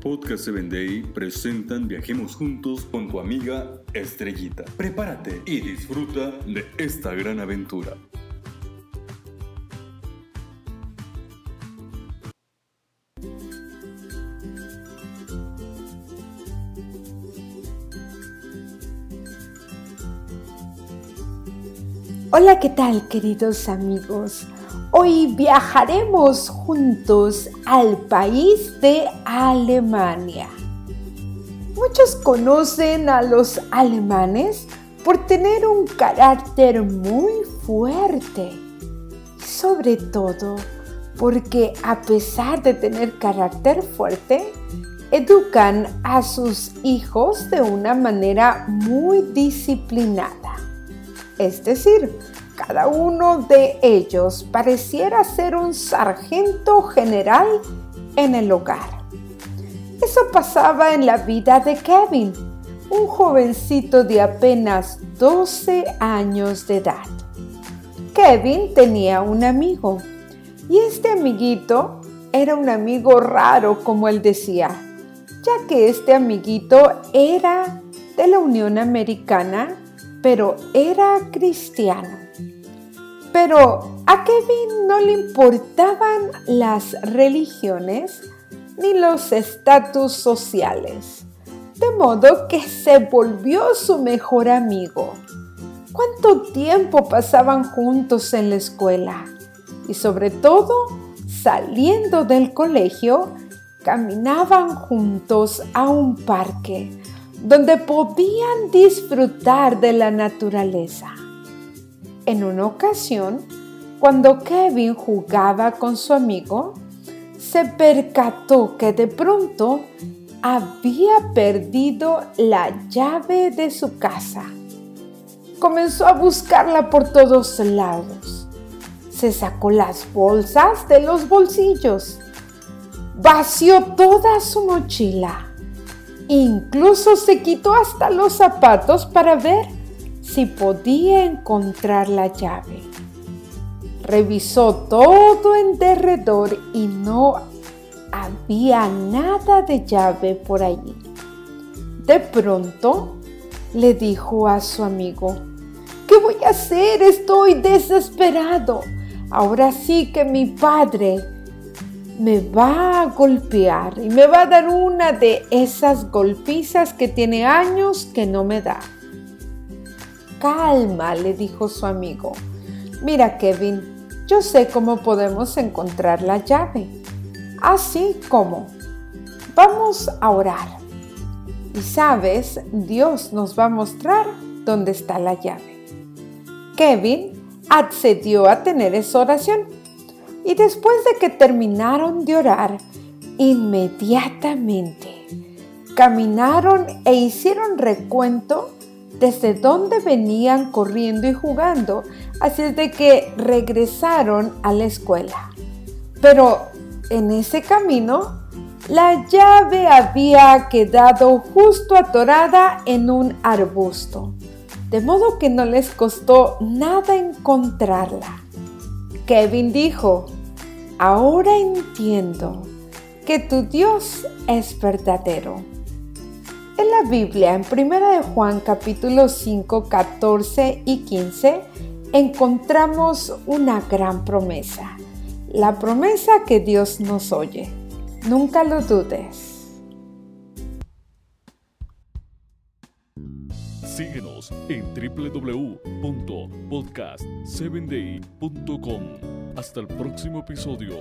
Podcast 7 Day presentan Viajemos Juntos con tu amiga Estrellita. Prepárate y disfruta de esta gran aventura. Hola, ¿qué tal queridos amigos? Hoy viajaremos juntos al país de Alemania. Muchos conocen a los alemanes por tener un carácter muy fuerte, sobre todo porque a pesar de tener carácter fuerte, educan a sus hijos de una manera muy disciplinada. Es decir, cada uno de ellos pareciera ser un sargento general en el hogar. Eso pasaba en la vida de Kevin, un jovencito de apenas 12 años de edad. Kevin tenía un amigo y este amiguito era un amigo raro, como él decía, ya que este amiguito era de la Unión Americana, pero era cristiano. Pero a Kevin no le importaban las religiones ni los estatus sociales, de modo que se volvió su mejor amigo. ¿Cuánto tiempo pasaban juntos en la escuela? Y sobre todo, saliendo del colegio, caminaban juntos a un parque donde podían disfrutar de la naturaleza. En una ocasión, cuando Kevin jugaba con su amigo, se percató que de pronto había perdido la llave de su casa. Comenzó a buscarla por todos lados. Se sacó las bolsas de los bolsillos. Vació toda su mochila. Incluso se quitó hasta los zapatos para ver si podía encontrar la llave. Revisó todo en derredor y no había nada de llave por allí. De pronto le dijo a su amigo, ¿qué voy a hacer? Estoy desesperado. Ahora sí que mi padre me va a golpear y me va a dar una de esas golpizas que tiene años que no me da. Calma, le dijo su amigo. Mira, Kevin, yo sé cómo podemos encontrar la llave. Así como. Vamos a orar. Y sabes, Dios nos va a mostrar dónde está la llave. Kevin accedió a tener esa oración. Y después de que terminaron de orar, inmediatamente caminaron e hicieron recuento desde dónde venían corriendo y jugando, así es de que regresaron a la escuela. Pero en ese camino, la llave había quedado justo atorada en un arbusto, de modo que no les costó nada encontrarla. Kevin dijo, ahora entiendo que tu Dios es verdadero en la Biblia, en 1 de Juan capítulo 5, 14 y 15, encontramos una gran promesa. La promesa que Dios nos oye. Nunca lo dudes. Síguenos en www.podcast7day.com. Hasta el próximo episodio.